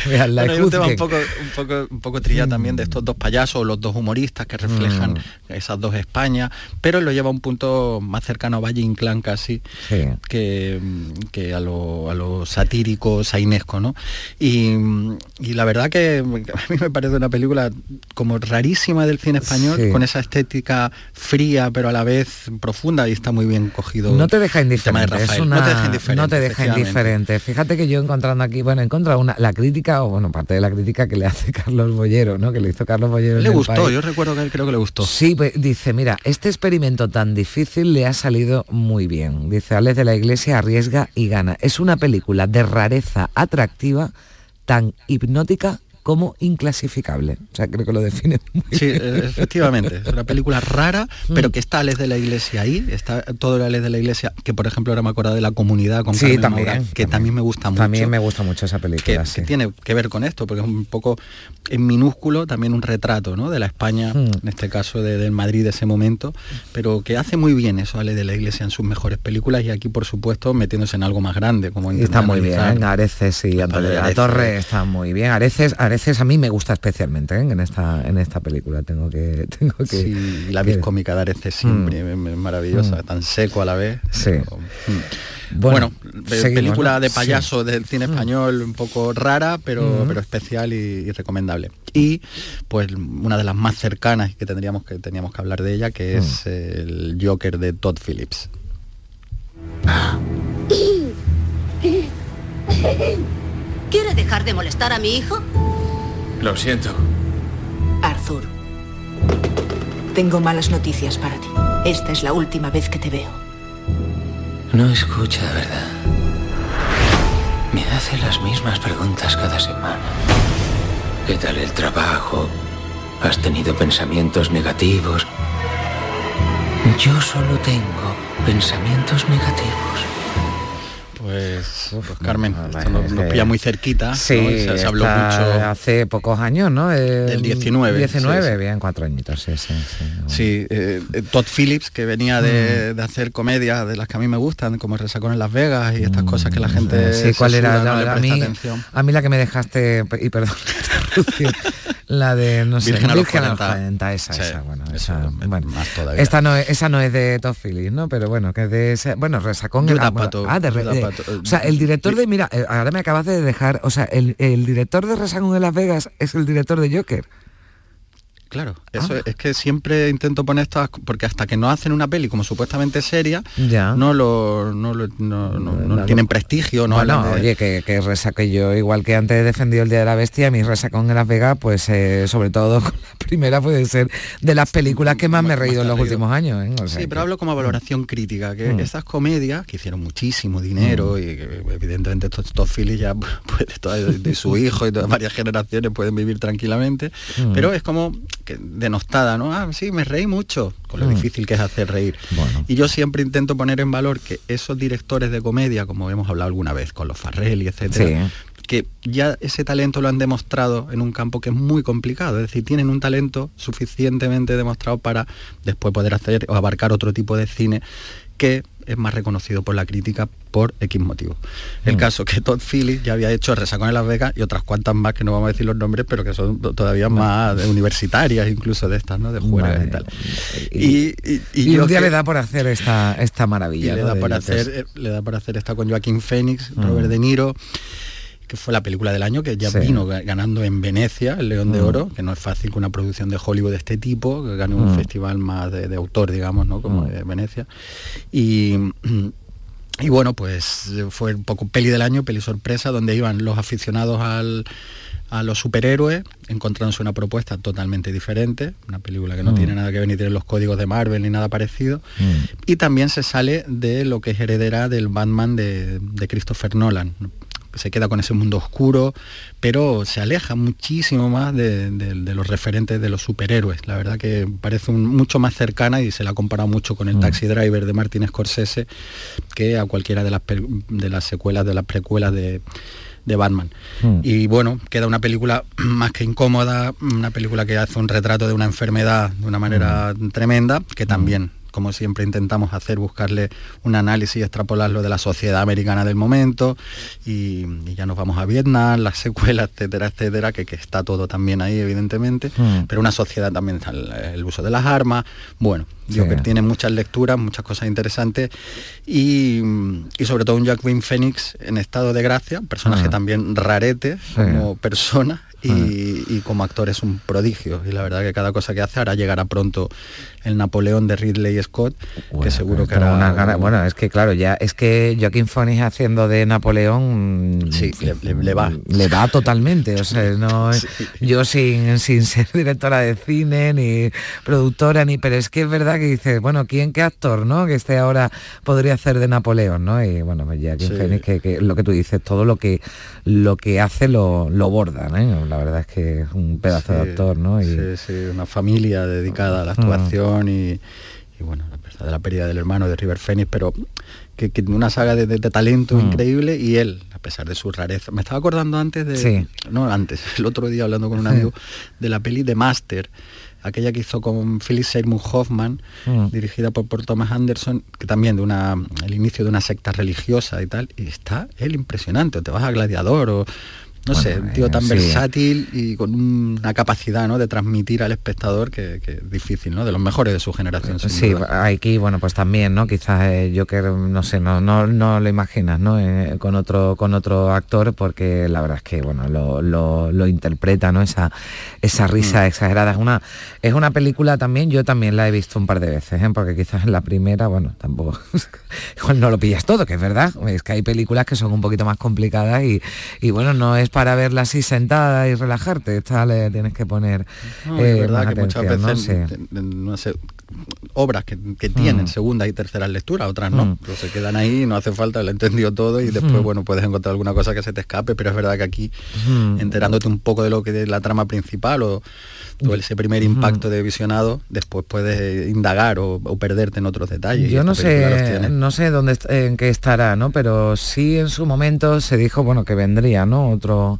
Veanla, Bueno, hay un tema un poco, un poco, un poco trillado también de estos dos payasos, los dos humoristas que reflejan Mm. esas dos Españas, pero lo lleva a un punto más cercano a Valle Inclán casi Sí. que, que a lo, a lo satírico, sainesco, ¿no? Y, y la verdad que a mí me parece una película como rarísima del cine español, Sí. con esa estética fría pero a la vez profunda y está muy bien cogido. No te deja el tema de indiferente, es una- no te deja indiferente. no te deja indiferente. Fíjate que yo encontrando aquí, bueno, encontrado una, la crítica, o bueno, parte de la crítica que le hace <laughs> Carlos Bollero, ¿no? Que le hizo Carlos Bollero. en Le El gustó, País. yo recuerdo creo que le gustó. Sí, pues, dice, mira, este experimento tan difícil le ha salido muy bien. Dice, Alex de la Iglesia arriesga y gana. Es una película de rareza atractiva, tan hipnótica como inclasificable. O sea, creo que lo define muy Sí, bien. eh, efectivamente. Es una película rara, Mm. pero que está a ley de la iglesia ahí, está todo a ley de la iglesia, que por ejemplo ahora me acuerdo de la comunidad con Sí, Carmen también, Maura, que también, me gusta mucho. También me gusta mucho esa película. que sí. tiene que ver con esto, porque es un poco en minúsculo también un retrato ¿no? de la España, Mm. en este caso de- del Madrid de ese momento, pero que hace muy bien eso, Ale de la Iglesia en sus mejores películas y aquí por supuesto metiéndose en algo más grande, como está muy bien. Areces y Antonio de la. Torre está muy bien. Areces, Areces a mí me gusta especialmente ¿eh? en esta en esta película. Tengo que <laughs> tengo que Sí, la vis cómica de Areces siempre es maravillosa, Mm. tan seco a la vez. Sí. Mm. Bueno, seguimos, película ¿no? de Sí. Mm. payaso del cine español, un poco rara, pero, pero especial y, y recomendable. Y pues una de las más cercanas que tendríamos que teníamos que hablar de ella, que Mm. es el Joker de Todd Phillips. <gasps> ¿Quiere dejar de molestar a mi hijo? Lo siento. Arthur, tengo malas noticias para ti. Esta es la última vez que te veo. No escucha, ¿verdad? Me hace las mismas preguntas cada semana. ¿Qué tal el trabajo? ¿Has tenido pensamientos negativos? Yo solo tengo pensamientos negativos. Pues, pues Carmen, esto nos, nos pilla muy cerquita. ¿no? Sí, se, se habló mucho. hace pocos años, ¿no? Eh, Del 19, 19, sí, sí. bien, cuatro añitos, sí, sí. sí. Sí, eh, Todd Phillips, que venía de, Mm. de hacer comedias de las que a mí me gustan, como Resacón en Las Vegas y estas cosas que la gente Mm, Sí, ¿cuál era? no la- le a, mí, atención. a mí la que me dejaste, y perdón, <laughs> la de, no sé, Virgen a los 40, 40, esa, sí, esa, bueno, esa, es bueno. más todavía. Esta no es, esa no es de Todd Phillips, ¿no? Pero bueno, que es de ese, bueno, Resacón Judd era- Apatow, ah, de, Judd de- Apatow, o sea, el director de, mira, eh, ahora me acabas de dejar, o sea, el, el director de Resacón en Las Vegas es el director de Joker. Claro, eso Ah. es, es que siempre intento poner estas, porque hasta que no hacen una peli como supuestamente seria, Ya. no lo, no, lo- no, no- tienen prestigio, no bueno, hablan de- oye, que, que resaque yo, igual que antes he defendido el Día de la Bestia, mi resacón en Las Vegas, pues eh, sobre todo <laughs> con la primera puede ser de las películas que más me he reído en los últimos años. ¿eh? O sea Sí, que- pero hablo como valoración crítica, que Mm. estas comedias que hicieron muchísimo dinero y que evidentemente estos, estos Phillies ya <laughs> pues, de su hijo y de varias generaciones pueden vivir tranquilamente, Mm. pero es como que denostada, ¿no? Ah, sí, me reí mucho, con lo Mm. difícil que es hacer reír. Bueno. Y yo siempre intento poner en valor que esos directores de comedia, como hemos hablado alguna vez con los Farrelly, etcétera, que ya ese talento lo han demostrado en un campo que es muy complicado, es decir, tienen un talento suficientemente demostrado para después poder hacer o abarcar otro tipo de cine que es más reconocido por la crítica por X motivo. El Mm. caso que Todd Phillips ya había hecho Resacón en Las Vegas y otras cuantas más que no vamos a decir los nombres, pero que son to- todavía más de universitarias, incluso de estas, ¿no? De juegas Vale. y tal. Y, Y, y- y y un día que- le da por hacer esta, esta y maravilla. le ¿no? da por hacer eh, le da por hacer esta con Joaquín Phoenix Mm. Robert De Niro que fue la película del año que ya Sí. vino ga- ganando en Venecia el León de Mm. Oro que no es fácil que una producción de Hollywood de este tipo que gane un Mm. festival más de, de autor digamos no como Mm. de Venecia y <clears throat> y bueno pues fue un poco peli del año peli sorpresa donde iban los aficionados al a los superhéroes, encontrándose una propuesta totalmente diferente, una película que no Mm. tiene nada que ver ni tiene los códigos de Marvel ni nada parecido, Mm. y también se sale de lo que es heredera del Batman de, de Christopher Nolan. Se queda con ese mundo oscuro, pero se aleja muchísimo más de, de- de los referentes de los superhéroes. La verdad que parece un- mucho más cercana y se la ha comparado mucho con el Mm. Taxi Driver de Martin Scorsese que a cualquiera de las, de las secuelas, de las precuelas de, de Batman. Mm. Y bueno, queda una película <clears throat> más que incómoda, una película que hace un retrato de una enfermedad de una manera Mm. tremenda, que también, como siempre intentamos hacer, buscarle un análisis y extrapolarlo de la sociedad americana del momento, y, y ya nos vamos a Vietnam, las secuelas, etcétera, etcétera, que, que está todo también ahí, evidentemente, Mm. pero una sociedad también, está el, el uso de las armas, bueno, Sí. Joker tiene muchas lecturas, muchas cosas interesantes y, y sobre todo un Joaquin Phoenix en estado de gracia, personaje Ah. también rarete Sí. como persona y, Ah. y como actor es un prodigio y la verdad que cada cosa que hace ahora llegará pronto el Napoleón de Ridley Scott, que seguro que Tengo hará... ganas- bueno, es que claro, ya es que Joaquín Phoenix haciendo de Napoleón mm, Sí, le, le- le va. le va totalmente, o sea, no <laughs> yo sin, sin ser directora de cine ni productora ni pero es que es verdad que dices, bueno, ¿quién qué actor, no? Que esté ahora podría hacer de Napoleón, ¿no? Y bueno, pues Joaquín Sí. Que, que lo que tú dices, todo lo que lo que hace lo, lo borda, ¿no? La verdad es que es un pedazo de actor, ¿no? Y, Sí, sí, una familia dedicada a la actuación y, y, bueno, la verdadera pérdida del hermano de River Phoenix, pero que, que una saga de, de- de talento Mm. increíble y él, a pesar de su rareza. Me estaba acordando antes de... Sí. No, antes, <laughs> el otro día hablando con un amigo <laughs> de la peli de Master, aquella que hizo con Philip Seymour Hoffman, Mm. dirigida por, por Thomas Anderson, que también de una el inicio de una secta religiosa y tal, y está él impresionante, o te vas a Gladiador o no sé, un tío eh, tan sí. versátil y con una capacidad ¿no? de transmitir al espectador que, que es difícil, ¿no? De los mejores de su generación. Sí, duda. aquí, bueno, pues también, ¿no? Quizás eh, Joker, no sé, no, no, no lo imaginas, ¿no? Eh, con otro, con otro actor, porque la verdad es que, bueno, lo, lo- lo interpreta, ¿no? Esa, esa risa Mm. exagerada. Es una, es una película también, yo también la he visto un par de veces. Porque quizás en la primera, bueno, tampoco, <laughs> igual no lo pillas todo, que es verdad. Es que hay películas que son un poquito más complicadas y, y bueno, no es para verla así sentada y relajarte, esta le tienes que poner No, eh, es verdad más que muchas atención, ¿no? veces no sé, obras que, que tienen Mm. segunda y tercera lectura, otras no, Mm. pero se quedan ahí, no hace falta, lo he entendido todo y después, Mm. bueno, puedes encontrar alguna cosa que se te escape, pero es verdad que aquí, Mm. enterándote un poco de lo que es la trama principal o, o ese primer impacto de visionado, después puedes indagar o, o perderte en otros detalles. Yo no sé, no sé dónde en qué estará, ¿no? Pero sí en su momento se dijo, bueno, que vendría, ¿no? Otro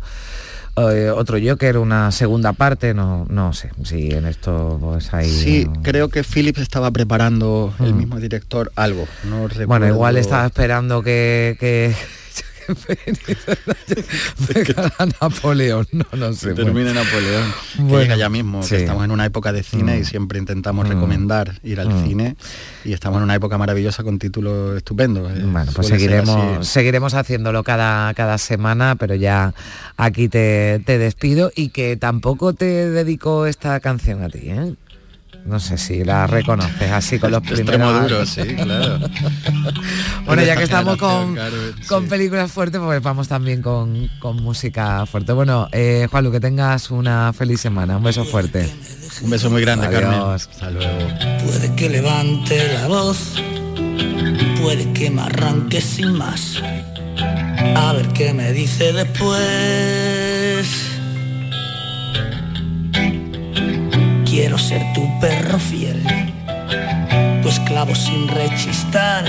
eh, otro Joker, una segunda parte, no, no sé, si en esto pues hay. Sí, creo que Phillips estaba preparando el mismo director algo. No bueno, igual estaba esperando que, que <laughs> Venga, Napoleón, no, no sé. que termine Napoleón. que Bueno, llega ya mismo, que estamos en una época de cine Mm. y siempre intentamos Mm. recomendar ir al Mm. cine y estamos en una época maravillosa con títulos estupendos. eh, Bueno, pues suele seguiremos, seguiremos haciéndolo cada, cada semana, pero ya aquí te, te despido y que tampoco te dedico esta canción a ti, ¿eh? No sé si la reconoces así con los primeros... duro, sí, claro. <laughs> bueno, ya que estamos con, con películas fuertes, pues vamos también con, con música fuerte. Bueno, eh, Juanlu, que tengas una feliz semana. Un beso fuerte. Un beso muy grande, Carmen. Adiós. Hasta luego. Puede que levante la voz, puede que me arranque sin más. A ver qué me dice después. Quiero ser tu perro fiel, tu esclavo sin rechistar,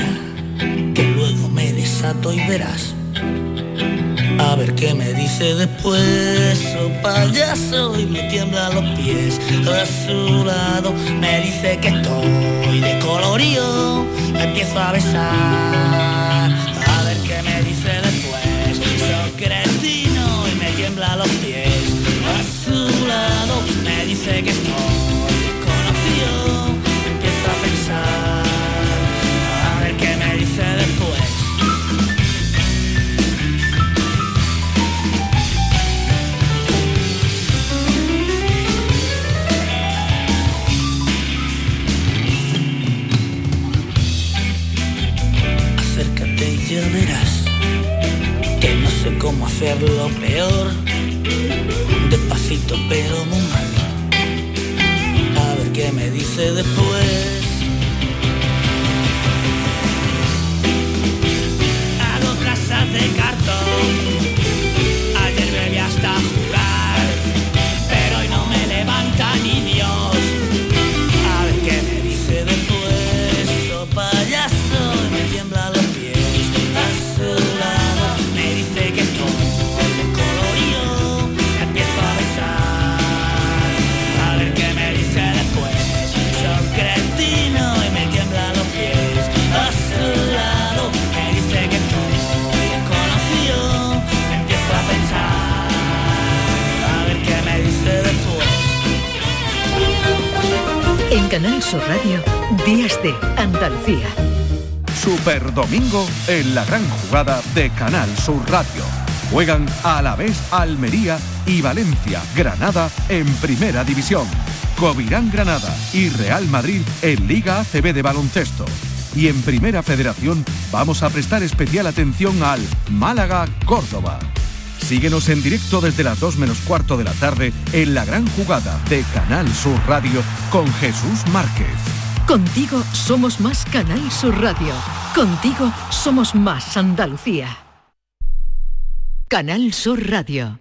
que luego me desato y verás. A ver qué me dice después, oh payaso, y me tiembla los pies. A su lado me dice que estoy de colorío, me empiezo a besar. A ver qué me dice después, soy cretino y me tiembla los pies. A su lado me dice que estoy hacerlo peor. Despacito pero muy mal. A ver qué me dice después. Canal Sur Radio, Días de Andalucía. Super Domingo en la gran jugada de Canal Sur Radio. Juegan a la vez Almería y Valencia, Granada en Primera División. Covirán Granada y Real Madrid en Liga ACB de baloncesto. Y en Primera Federación vamos a prestar especial atención al Málaga Córdoba. Síguenos en directo desde las 2 menos cuarto de la tarde en la gran jugada de Canal Sur Radio con Jesús Márquez. Contigo somos más Canal Sur Radio. Contigo somos más Andalucía. Canal Sur Radio.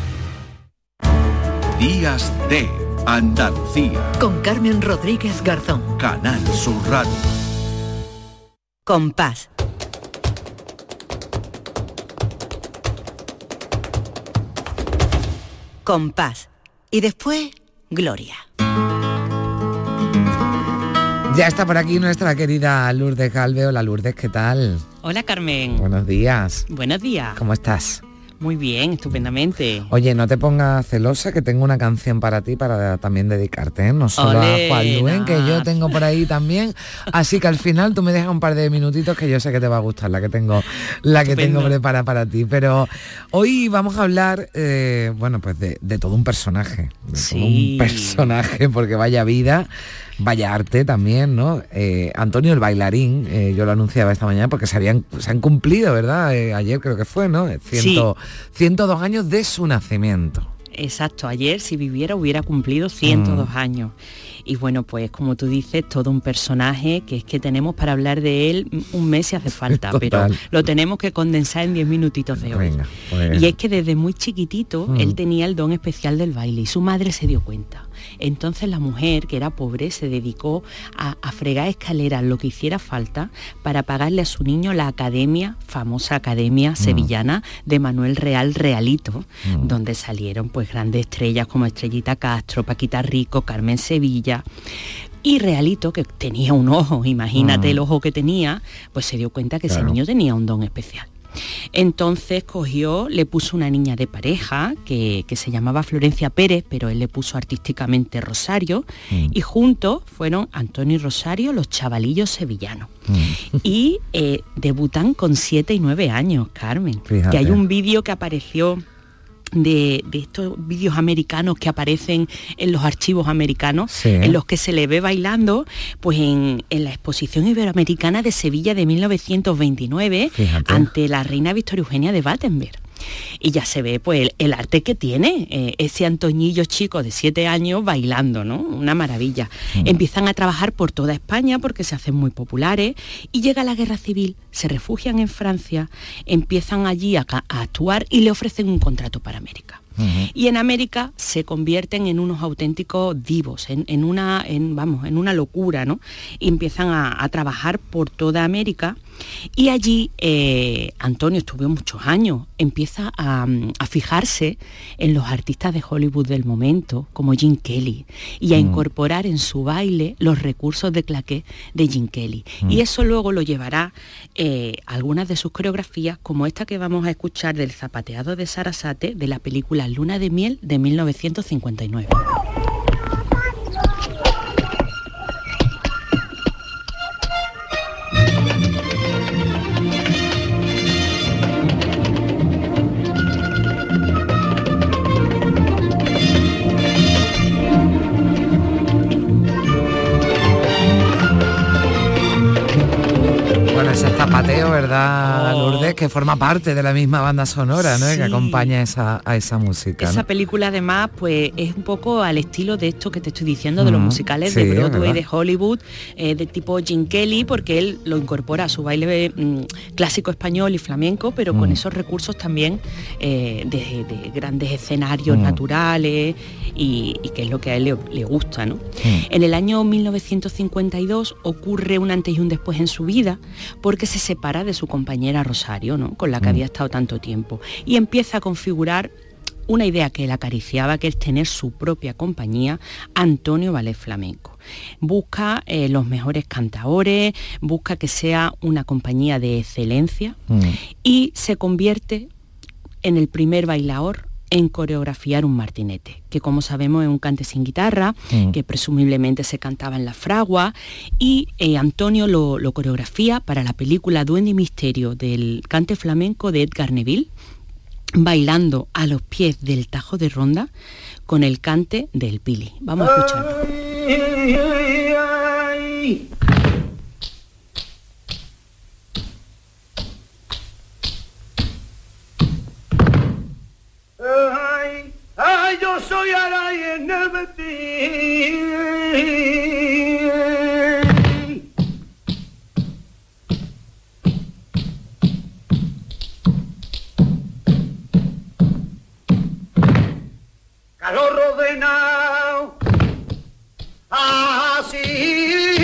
Días de Andalucía. Con Carmen Rodríguez Garzón. Canal Sur Radio. Compás. Compás. Y después, Gloria. Ya está por aquí nuestra querida Lourdes Galveo. Hola Lourdes, ¿qué tal? Hola Carmen. Buenos días. Buenos días. ¿Cómo estás? Muy bien, estupendamente. Oye, no te pongas celosa que tengo una canción para ti para también dedicarte, ¿eh? no solo a Juan Luen, que yo tengo por ahí también. Así que al final tú me dejas un par de minutitos que yo sé que te va a gustar la que tengo, la que tengo preparada para ti. Pero hoy vamos a hablar, eh, bueno, pues de, de todo un personaje, de todo un personaje, porque vaya vida. Vaya arte también, ¿no? Eh, Antonio el bailarín, eh, yo lo anunciaba esta mañana porque se, habían, se han cumplido, ¿verdad? Eh, ayer creo que fue, ¿no? Ciento, 102 años de su nacimiento. Exacto, ayer si viviera hubiera cumplido 102 Mm. años. Y bueno, pues como tú dices, todo un personaje que es que tenemos para hablar de él un mes si hace <laughs> falta, pero lo tenemos que condensar en 10 minutitos de hoy. Venga, pues- Y es que desde muy chiquitito Mm. él tenía el don especial del baile y su madre se dio cuenta. Entonces la mujer, que era pobre, se dedicó a, a fregar escaleras, lo que hiciera falta, para pagarle a su niño la academia, famosa academia sevillana de Manuel Real Realito, donde salieron pues grandes estrellas como Estrellita Castro, Paquita Rico, Carmen Sevilla. Y Realito, que tenía un ojo, imagínate Mm. el ojo que tenía, pues se dio cuenta que ese niño tenía un don especial. Entonces cogió, le puso una niña de pareja que, que se llamaba Florencia Pérez, pero él le puso artísticamente Rosario, y juntos fueron Antonio y Rosario los chavalillos sevillanos. Y eh, debutan con 7 y 9 años, Carmen. Fíjate. Que hay un vídeo que apareció de, de estos vídeos americanos que aparecen en los archivos americanos, Sí. en los que se le ve bailando, pues en, en la exposición iberoamericana de Sevilla de 1929, Fíjate. ante la reina Victoria Eugenia de Battenberg. Y ya se ve pues el, el arte que tiene eh, ese Antoñillo chico de siete años bailando, ¿no? Una maravilla. Empiezan a trabajar por toda España porque se hacen muy populares y llega la guerra civil, se refugian en Francia, empiezan allí a, a actuar y le ofrecen un contrato para América. Y en América se convierten en unos auténticos divos, en, en una, en, vamos, en una locura, ¿no? Y empiezan a, a trabajar por toda América. Y allí eh, Antonio estuvo muchos años, empieza a, a fijarse en los artistas de Hollywood del momento, como Jim Kelly, y a Mm. incorporar en su baile los recursos de claqué de Jim Kelly. Mm. Y eso luego lo llevará eh, a algunas de sus coreografías, como esta que vamos a escuchar del zapateado de Sarasate de la película Luna de Miel de 1959. Zapateo, ¿verdad, Lourdes? Que forma parte de la misma banda sonora, ¿no? Sí. Que acompaña esa, a esa música. ¿no? Esa película además pues es un poco al estilo de esto que te estoy diciendo, de los musicales sí, de Broadway, de Hollywood, eh, de tipo Jim Kelly, porque él lo incorpora a su baile mm, clásico español y flamenco, pero con Mm. esos recursos también eh, de, de grandes escenarios Mm. naturales y, y que es lo que a él le, le gusta. ¿no? En el año 1952 ocurre un antes y un después en su vida porque se separa de su compañera Rosario, ¿no? con la que Mm. había estado tanto tiempo, y empieza a configurar una idea que él acariciaba, que es tener su propia compañía, Antonio Ballet Flamenco. Busca eh, los mejores cantadores, busca que sea una compañía de excelencia y se convierte en el primer bailador en coreografiar un martinete, que como sabemos es un cante sin guitarra, Mm. que presumiblemente se cantaba en la fragua, y eh, Antonio lo, lo coreografía para la película Duende y Misterio del cante flamenco de Edgar Neville, bailando a los pies del Tajo de Ronda con el cante del Pili. Vamos a escucharlo. Ay, ay, yo soy Aray en el vestir. Calor ordenado, así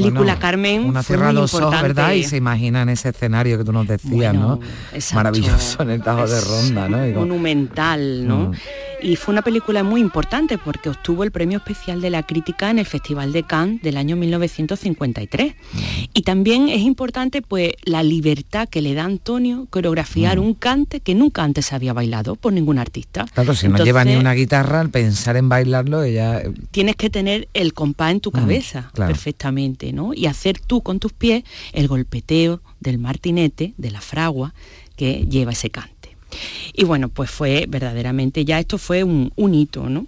película, Bueno, Carmen, Una cierra los ojos. ¿verdad? Y se imagina en ese escenario que tú nos decías, Bueno, ¿no? exacto. Maravilloso en el Tajo de Ronda, ¿no? Monumental, ¿no? Mm. Y fue una película muy importante porque obtuvo el premio especial de la crítica en el Festival de Cannes del año 1953. Y también es importante pues la libertad que le da Antonio coreografiar un cante que nunca antes se había bailado por ningún artista. Claro, si no lleva ni una guitarra, al pensar en bailarlo, ella... eh, tienes que tener el compás en tu cabeza claro. perfectamente, ¿no? Y hacer tú con tus pies el golpeteo del martinete, de la fragua que lleva ese cante. Y bueno, pues fue verdaderamente, ya esto fue un, un hito, ¿no?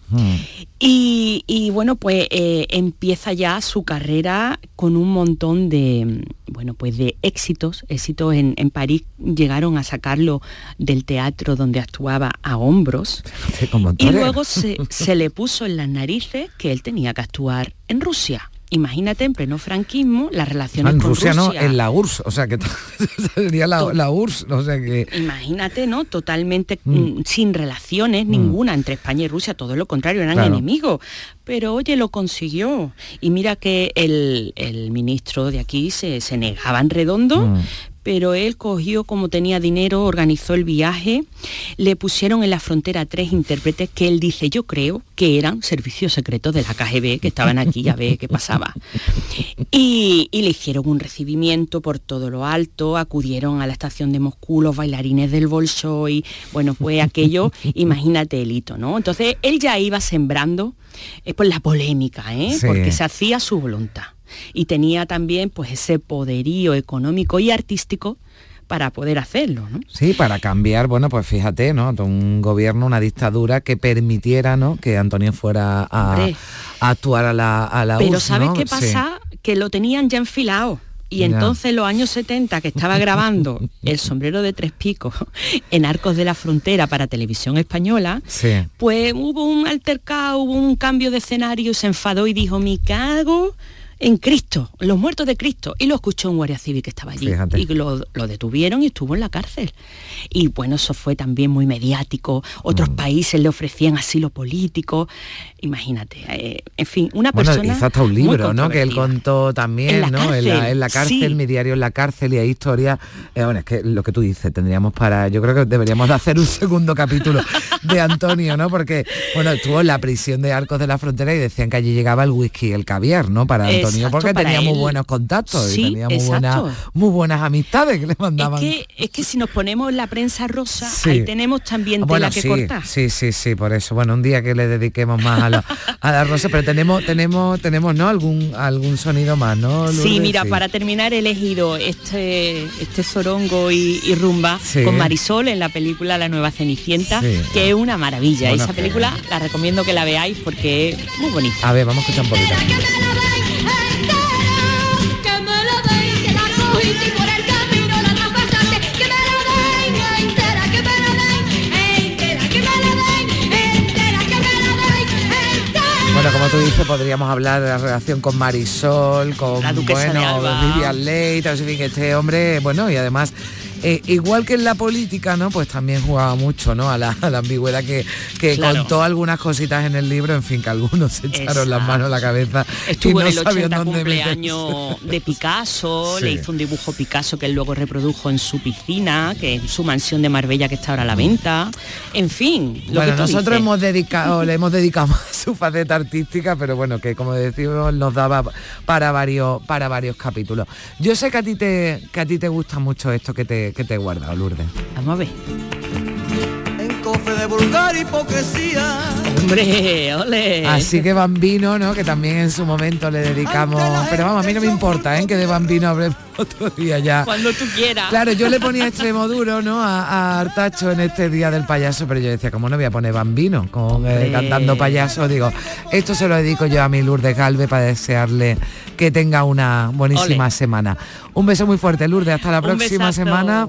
Y, y bueno, pues eh, empieza ya su carrera con un montón de, bueno, pues de éxitos. Éxitos en, en París llegaron a sacarlo del teatro donde actuaba a hombros. <laughs> Y luego se, se le puso en las narices que él tenía que actuar en Rusia. Imagínate en pleno franquismo las relaciones en con Rusia, no, Rusia. en la URSS, o sea que <laughs> sería la, la URSS, o sea que... Imagínate, ¿no? Totalmente mm, sin relaciones ninguna entre España y Rusia, todo lo contrario, eran Claro. enemigos. Pero oye, lo consiguió. Y mira que el, el ministro de aquí se, se negaba en redondo, Mm. pero él cogió como tenía dinero, organizó el viaje, le pusieron en la frontera tres intérpretes que él dice, yo creo que eran servicios secretos de la KGB que estaban aquí a ver qué pasaba. Y, y le hicieron un recibimiento por todo lo alto, acudieron a la estación de Moscú los bailarines del Bolshoi, bueno, fue aquello, imagínate el hito, ¿no? Entonces él ya iba sembrando eh, pues la polémica, ¿eh? Sí. Porque se hacía su voluntad. Y tenía también pues ese poderío económico y artístico para poder hacerlo, ¿no? Sí, para cambiar, bueno, pues fíjate, ¿no? Un gobierno, una dictadura que permitiera, ¿no? Que Antonio fuera a, actuar a la, a la Pero ¿sabes ¿no? qué Sí. pasa? Que lo tenían ya enfilado. Y entonces en los años 70 que estaba grabando <laughs> El sombrero de tres picos <laughs> en Arcos de la Frontera para televisión española, Sí. pues hubo un altercado, hubo un cambio de escenario, se enfadó y dijo, me cago en Cristo, los muertos de Cristo. Y lo escuchó un guardia civil que estaba allí. Fíjate. Y lo, lo detuvieron y estuvo en la cárcel. Y bueno, eso fue también muy mediático. Mm. Otros países le ofrecían asilo político. Imagínate. eh, en fin, una Bueno, persona. hizo hasta un libro, ¿no? Que él contó también, En la ¿no? en, la, cárcel, en la cárcel, sí. mi diario en la cárcel y hay historias. eh, bueno, es que lo que tú dices, tendríamos para. Yo creo que deberíamos de hacer un <laughs> segundo capítulo de Antonio, ¿no? Porque, bueno, estuvo en la prisión de Arcos de la Frontera y decían que allí llegaba el whisky el caviar, ¿no? Para Antonio, Exacto, porque tenía muy él. buenos contactos Sí, y tenía muy buenas, muy buenas amistades que le mandaban. Es que, es que si nos ponemos la prensa rosa, Sí. ahí tenemos también Ah, tela bueno, que sí, cortar. sí, sí, sí, por eso. Bueno, un día que le dediquemos más a la, a la rosa, pero tenemos, tenemos, tenemos, ¿no? Algún, algún sonido más, ¿no? Sí, Lourdes? mira, Sí. para terminar he elegido este, este zorongo y, y rumba Sí. con Marisol en la película La Nueva Cenicienta, Sí. que es una maravilla. Bueno, Esa película la recomiendo que la veáis porque es muy bonita. A ver, vamos a escuchar un poquito. Bueno, como tú dices, podríamos hablar de la relación con Marisol, con bueno. Vivian Leigh, en fin, este hombre, bueno, y además eh, igual que en la política, ¿no? Pues también jugaba mucho, ¿no? A la, a la ambigüedad que, que Claro. contó algunas cositas en el libro, en fin, que algunos se echaron las manos a la cabeza Estuvo y no en el sabían 80 dónde cumpleaños de Picasso, <laughs> Sí. le hizo un dibujo Picasso que él luego reprodujo en su piscina, que es su mansión de Marbella que está ahora a la venta. En fin, lo bueno, que nosotros dices. hemos dedicado, le hemos dedicado <laughs> más su faceta artística, pero bueno, que como decimos, nos daba para varios, para varios capítulos. Yo sé que a ti te, que a ti te gusta mucho esto que te, que te he guardado, Lourdes. Vamos a ver. Cofre de vulgar hipocresía. Hombre, ole. Así que Bambino, ¿no? Que también en su momento le dedicamos. Pero vamos, a mí no me importa, ¿eh? Que de Bambino hablemos <laughs> otro día ya. Cuando tú quieras. Claro, yo le ponía extremo duro, ¿no? A, a Artacho en este día del payaso, pero yo decía, ¿cómo no voy a poner Bambino? Con, eh, Hombre. cantando payaso, digo, esto se lo dedico yo a mi Lourdes Galve para desearle que tenga una buenísima Ole. semana. Un beso muy fuerte, Lourdes, hasta la Un próxima besazo. semana.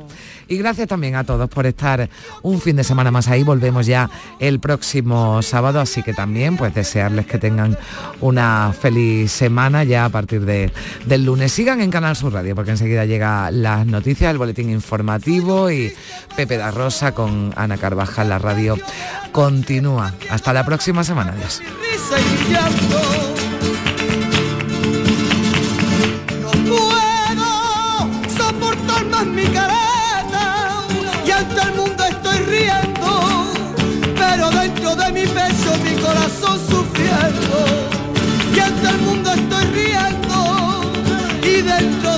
Y gracias también a todos por estar un fin de semana más ahí. Volvemos ya el próximo sábado, así que también pues desearles que tengan una feliz semana ya a partir de, del lunes. Sigan en Canal Sur Radio porque enseguida llega las noticias, el boletín informativo y Pepe da Rosa con Ana Carvajal, la radio continúa. Hasta la próxima semana. Adiós. sufriendo y ante el mundo estoy riendo y dentro